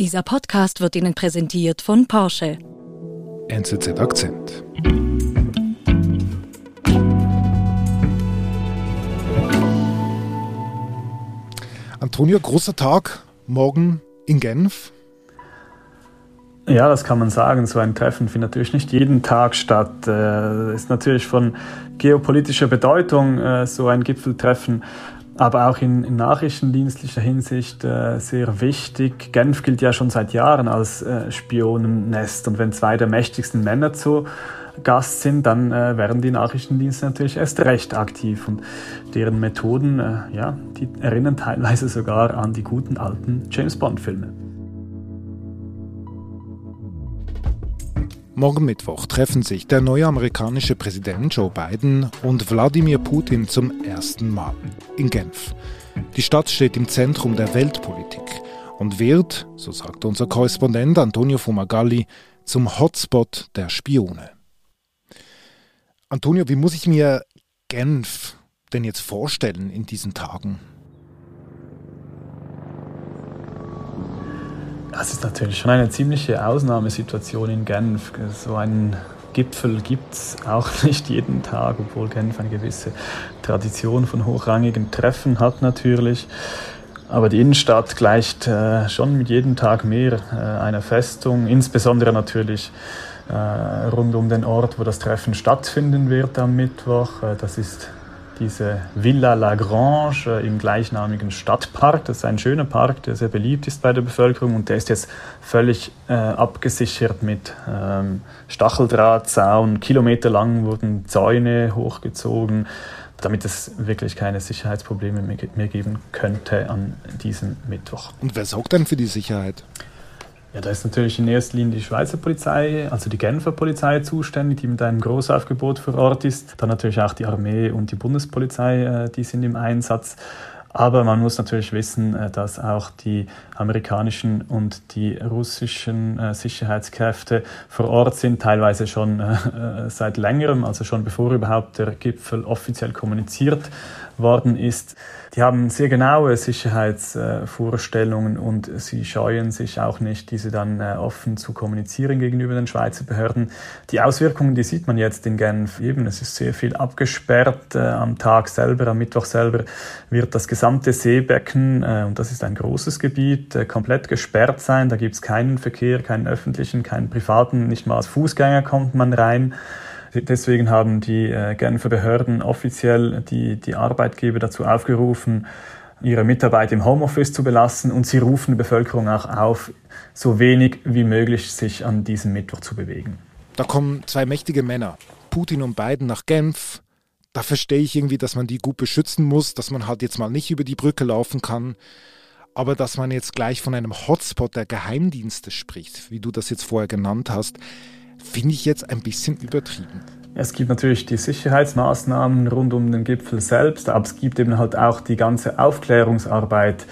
Dieser Podcast wird Ihnen präsentiert von Porsche. NZZ Akzent. Antonio, großer Tag morgen in Genf. Ja, das kann man sagen. So ein Treffen findet natürlich nicht jeden Tag statt. Äh, ist natürlich von geopolitischer Bedeutung, äh, so ein Gipfeltreffen, aber auch in, in nachrichtendienstlicher Hinsicht äh, sehr wichtig. Genf gilt ja schon seit Jahren als äh, Spionennest und wenn zwei der mächtigsten Männer zu Gast sind, dann äh, werden die Nachrichtendienste natürlich erst recht aktiv. Und deren Methoden, äh, ja, die erinnern teilweise sogar an die guten alten James Bond Morgen Mittwoch treffen sich der neue amerikanische Präsident Joe Biden und Wladimir Putin zum ersten Mal in Genf. Die Stadt steht im Zentrum der Weltpolitik und wird, so sagt unser Korrespondent Antonio Fumagalli, zum Hotspot der Spione. Antonio, wie muss ich mir Genf denn jetzt vorstellen in diesen Tagen? Das ist natürlich schon eine ziemliche Ausnahmesituation in Genf. So einen Gipfel gibt es auch nicht jeden Tag, obwohl Genf eine gewisse Tradition von hochrangigen Treffen hat natürlich. Aber die Innenstadt gleicht äh, schon mit jedem Tag mehr äh, einer Festung, insbesondere natürlich äh, rund um den Ort, wo das Treffen stattfinden wird am Mittwoch. Äh, das ist diese Villa Lagrange äh, im gleichnamigen Stadtpark. Das ist ein schöner Park, der sehr beliebt ist bei der Bevölkerung und der ist jetzt völlig äh, abgesichert mit ähm, Stacheldrahtzaun. Kilometerlang wurden Zäune hochgezogen, damit es wirklich keine Sicherheitsprobleme mehr geben könnte an diesem Mittwoch. Und wer sorgt denn für die Sicherheit? Ja, da ist natürlich in erster Linie die Schweizer Polizei, also die Genfer Polizei zuständig, die mit einem Großaufgebot vor Ort ist. Dann natürlich auch die Armee und die Bundespolizei, äh, die sind im Einsatz. Aber man muss natürlich wissen, äh, dass auch die amerikanischen und die russischen äh, Sicherheitskräfte vor Ort sind, teilweise schon seit längerem, also schon bevor überhaupt der Gipfel offiziell kommuniziert worden ist. Die haben sehr genaue Sicherheitsvorstellungen und sie scheuen sich auch nicht, diese dann äh, offen zu kommunizieren gegenüber den Schweizer Behörden. Die Auswirkungen, die sieht man jetzt in Genf eben. Es ist sehr viel abgesperrt. Äh, am Tag selber, am Mittwoch selber wird das gesamte Seebecken, äh, und das ist ein großes Gebiet, komplett gesperrt sein. Da gibt es keinen Verkehr, keinen öffentlichen, keinen privaten, nicht mal als Fußgänger kommt man rein. Deswegen haben die äh, Genfer Behörden offiziell die, die Arbeitgeber dazu aufgerufen, ihre Mitarbeit im Homeoffice zu belassen und sie rufen die Bevölkerung auch auf, so wenig wie möglich sich an diesem Mittwoch zu bewegen. Da kommen zwei mächtige Männer, Putin und Biden, nach Genf. Da verstehe ich irgendwie, dass man die gut beschützen muss, dass man halt jetzt mal nicht über die Brücke laufen kann. Aber dass man jetzt gleich von einem Hotspot der Geheimdienste spricht, wie du das jetzt vorher genannt hast, finde ich jetzt ein bisschen übertrieben. Es gibt natürlich die Sicherheitsmaßnahmen rund um den Gipfel selbst, aber es gibt eben halt auch die ganze Aufklärungsarbeit,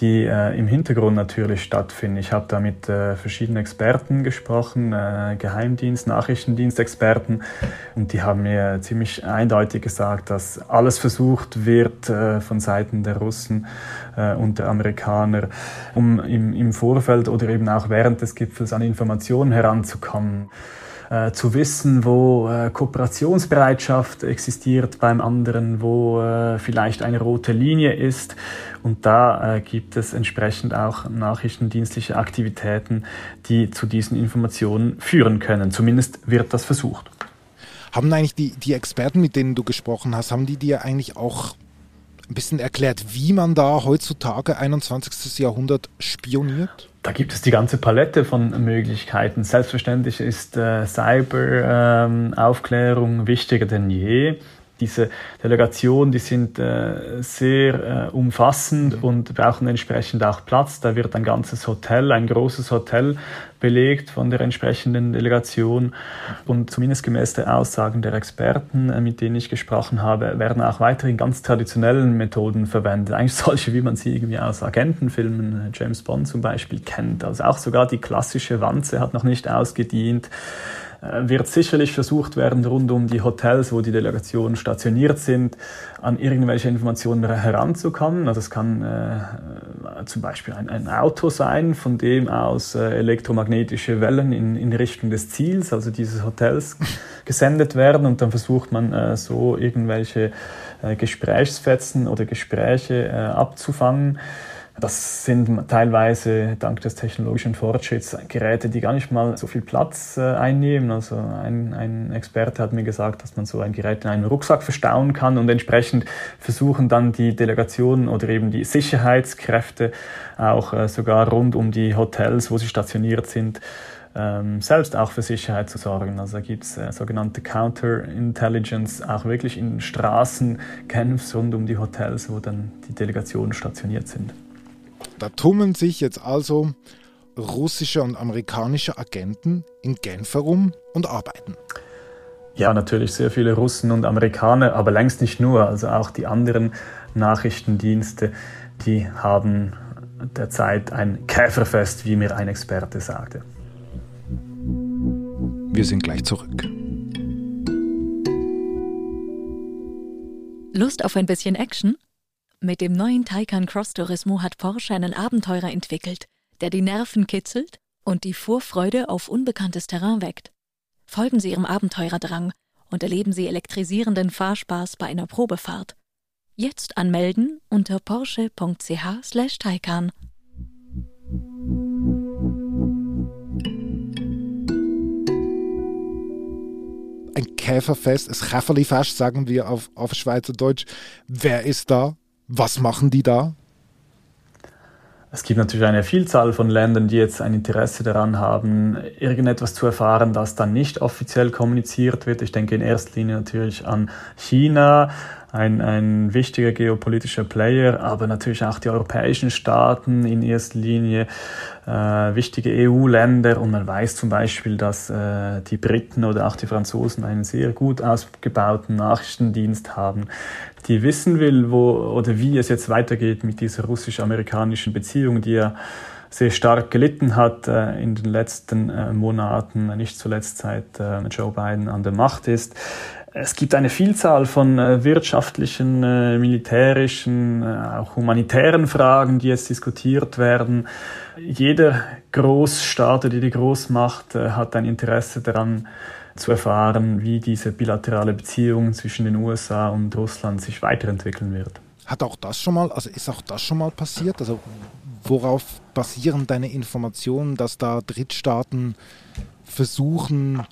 die äh, im Hintergrund natürlich stattfinden. Ich habe da mit äh, verschiedenen Experten gesprochen, äh, Geheimdienst, Nachrichtendienstexperten, und die haben mir ziemlich eindeutig gesagt, dass alles versucht wird äh, von Seiten der Russen äh, und der Amerikaner, um im, im Vorfeld oder eben auch während des Gipfels an Informationen heranzukommen äh, zu wissen, wo äh, Kooperationsbereitschaft existiert beim anderen, wo äh, vielleicht eine rote Linie ist. Und da äh, gibt es entsprechend auch nachrichtendienstliche Aktivitäten, die zu diesen Informationen führen können. Zumindest wird das versucht. Haben eigentlich die, die Experten, mit denen du gesprochen hast, haben die dir eigentlich auch ein bisschen erklärt, wie man da heutzutage 21. Jahrhundert spioniert? Da gibt es die ganze Palette von Möglichkeiten. Selbstverständlich ist äh, Cyberaufklärung ähm, wichtiger denn je diese Delegationen, die sind äh, sehr äh, umfassend mhm. und brauchen entsprechend auch Platz. Da wird ein ganzes Hotel, ein großes Hotel belegt von der entsprechenden Delegation. Und zumindest gemäß der Aussagen der Experten, äh, mit denen ich gesprochen habe, werden auch weiterhin ganz traditionellen Methoden verwendet. Eigentlich solche, wie man sie irgendwie aus Agentenfilmen, äh, James Bond zum Beispiel, kennt. Also auch sogar die klassische Wanze hat noch nicht ausgedient. Äh, wird sicherlich versucht werden, rund um die Hotels, wo die Delegationen stationiert sind, an irgendwelche Informationen heranzukommen. Also es kann äh, zum Beispiel ein, ein, Auto sein, von dem aus äh, elektromagnetische Wellen in, in Richtung des Ziels, also dieses Hotels, gesendet werden und dann versucht man äh, so irgendwelche äh, Gesprächsfetzen oder Gespräche äh, abzufangen. Das sind teilweise dank des technologischen Fortschritts Geräte, die gar nicht mal so viel Platz äh, einnehmen. Also ein, ein Experte hat mir gesagt, dass man so ein Gerät in einem Rucksack verstauen kann und entsprechend versuchen dann die Delegationen oder eben die Sicherheitskräfte auch äh, sogar rund um die Hotels, wo sie stationiert sind, ähm, selbst auch für Sicherheit zu sorgen. Also da gibt es äh, sogenannte Counterintelligence, auch wirklich in Straßen rund um die Hotels, wo dann die Delegationen stationiert sind. Da tummeln sich jetzt also russische und amerikanische Agenten in Genf herum und arbeiten. Ja, natürlich sehr viele Russen und Amerikaner, aber längst nicht nur. Also auch die anderen Nachrichtendienste, die haben derzeit ein Käferfest, wie mir ein Experte sagte. Wir sind gleich zurück. Lust auf ein bisschen Action? Mit dem neuen Taycan Cross Turismo hat Porsche einen Abenteurer entwickelt, der die Nerven kitzelt und die Vorfreude auf unbekanntes Terrain weckt. Folgen Sie Ihrem Abenteurerdrang und erleben Sie elektrisierenden Fahrspaß bei einer Probefahrt. Jetzt anmelden unter porsche.ch/taycan. Ein Käferfest, das Käferlifest, sagen wir auf, auf Schweizerdeutsch. Wer ist da? Was machen die da? Es gibt natürlich eine Vielzahl von Ländern, die jetzt ein Interesse daran haben, irgendetwas zu erfahren, das dann nicht offiziell kommuniziert wird. Ich denke in erster Linie natürlich an China, ein, ein wichtiger geopolitischer Player, aber natürlich auch die europäischen Staaten in erster Linie, äh, wichtige EU-Länder. Und man weiß zum Beispiel, dass äh, die Briten oder auch die Franzosen einen sehr gut ausgebauten Nachrichtendienst haben, die wissen will, wo oder wie es jetzt weitergeht mit dieser russisch-amerikanischen Beziehung, die ja sehr stark gelitten hat äh, in den letzten äh, Monaten, nicht zuletzt seit äh, Joe Biden an der Macht ist. Es gibt eine Vielzahl von äh, wirtschaftlichen, äh, militärischen, äh, auch humanitären Fragen, die jetzt diskutiert werden. Jeder Großstaat oder die Großmacht hat ein Interesse daran, zu erfahren, wie diese bilaterale Beziehung zwischen den USA und Russland sich weiterentwickeln wird. Hat auch das schon mal, also ist auch das schon mal passiert? Also worauf basieren deine Informationen, dass da Drittstaaten versuchen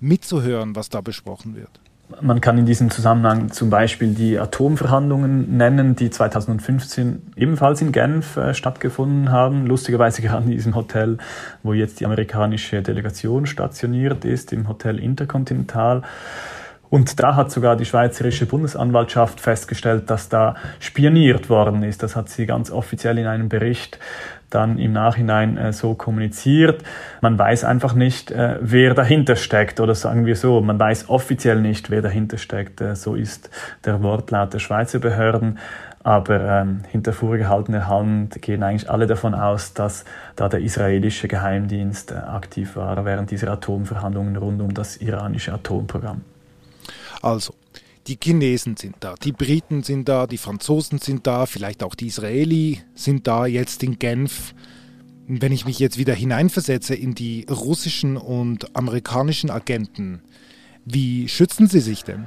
mitzuhören, was da besprochen wird? Man kann in diesem Zusammenhang zum Beispiel die Atomverhandlungen nennen, die 2015 ebenfalls in Genf äh, stattgefunden haben. Lustigerweise gerade in diesem Hotel, wo jetzt die amerikanische Delegation stationiert ist, im Hotel Intercontinental. Und da hat sogar die Schweizerische Bundesanwaltschaft festgestellt, dass da spioniert worden ist. Das hat sie ganz offiziell in einem Bericht dann im Nachhinein äh, so kommuniziert. Man weiß einfach nicht, äh, wer dahinter steckt oder sagen wir so, man weiß offiziell nicht, wer dahinter steckt. Äh, so ist der Wortlaut der Schweizer Behörden. Aber ähm, hinter vorgehaltener Hand gehen eigentlich alle davon aus, dass da der israelische Geheimdienst äh, aktiv war während dieser Atomverhandlungen rund um das iranische Atomprogramm. Also, die Chinesen sind da, die Briten sind da, die Franzosen sind da, vielleicht auch die Israeli sind da jetzt in Genf. Wenn ich mich jetzt wieder hineinversetze in die russischen und amerikanischen Agenten, wie schützen sie sich denn?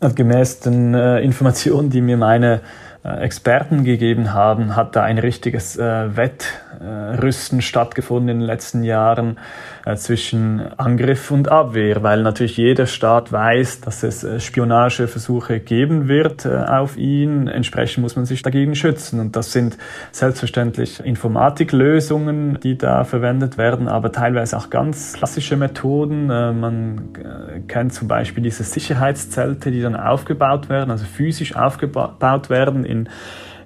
Gemäß den äh, Informationen, die mir meine äh, Experten gegeben haben, hat da ein richtiges äh, Wettrüsten stattgefunden in den letzten Jahren äh, zwischen Angriff und Abwehr, weil natürlich jeder Staat weiß, dass es äh, Spionageversuche geben wird äh, auf ihn. Entsprechend muss man sich dagegen schützen. Und das sind selbstverständlich Informatiklösungen, die da verwendet werden, aber teilweise auch ganz klassische Methoden. Äh, man kennt zum Beispiel diese Sicherheitszelte, die dann aufgebaut werden, also physisch aufgebaut werden in,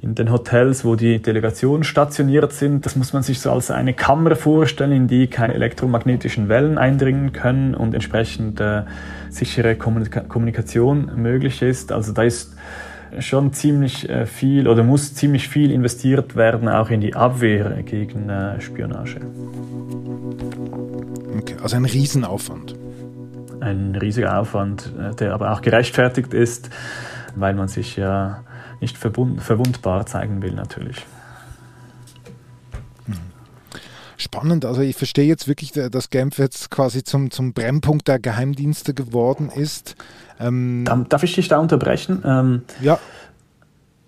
in den Hotels, wo die Delegationen stationiert sind. Das muss man sich so als eine Kammer vorstellen, in die keine elektromagnetischen Wellen eindringen können und entsprechend äh, sichere Kommunika Kommunikation möglich ist. Also da ist schon ziemlich äh, viel oder muss ziemlich viel investiert werden, auch in die Abwehr gegen äh, Spionage. Okay, also ein Riesenaufwand. Ein riesiger Aufwand, äh, der aber auch gerechtfertigt ist, weil man sich ja nicht verwundbar zeigen will natürlich. Hm. Spannend, also ich verstehe jetzt wirklich, dass Genf jetzt quasi zum, zum Brennpunkt der Geheimdienste geworden ist. Ähm Darf ich dich da unterbrechen? Ähm, ja.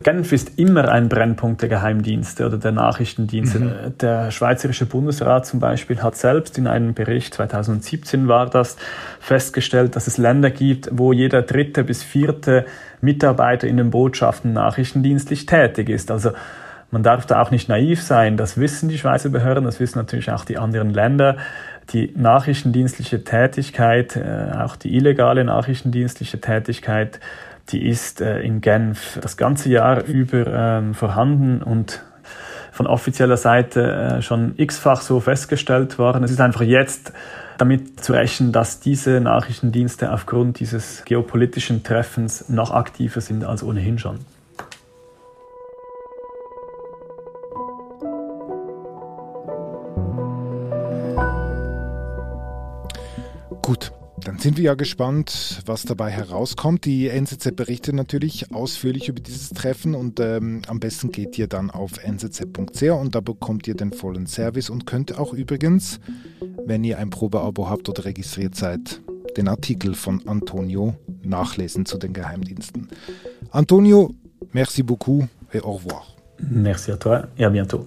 Genf ist immer ein Brennpunkt der Geheimdienste oder der Nachrichtendienste. Mhm. Der Schweizerische Bundesrat zum Beispiel hat selbst in einem Bericht, 2017 war das, festgestellt, dass es Länder gibt, wo jeder dritte bis vierte Mitarbeiter in den Botschaften nachrichtendienstlich tätig ist. Also man darf da auch nicht naiv sein. Das wissen die Schweizer Behörden, das wissen natürlich auch die anderen Länder. Die nachrichtendienstliche Tätigkeit, äh, auch die illegale nachrichtendienstliche Tätigkeit, die ist äh, in Genf das ganze Jahr über ähm, vorhanden und von offizieller Seite äh, schon x-fach so festgestellt worden. Es ist einfach jetzt damit zu rechnen, dass diese Nachrichtendienste aufgrund dieses geopolitischen Treffens noch aktiver sind als ohnehin schon. Gut, dann sind wir ja gespannt, was dabei herauskommt. Die NZZ berichtet natürlich ausführlich über dieses Treffen und ähm, am besten geht ihr dann auf nzz.ch und da bekommt ihr den vollen Service und könnt auch übrigens, wenn ihr ein Probeabo habt oder registriert seid, den Artikel von Antonio nachlesen zu den Geheimdiensten. Antonio, merci beaucoup et au revoir. Merci à toi et à bientôt.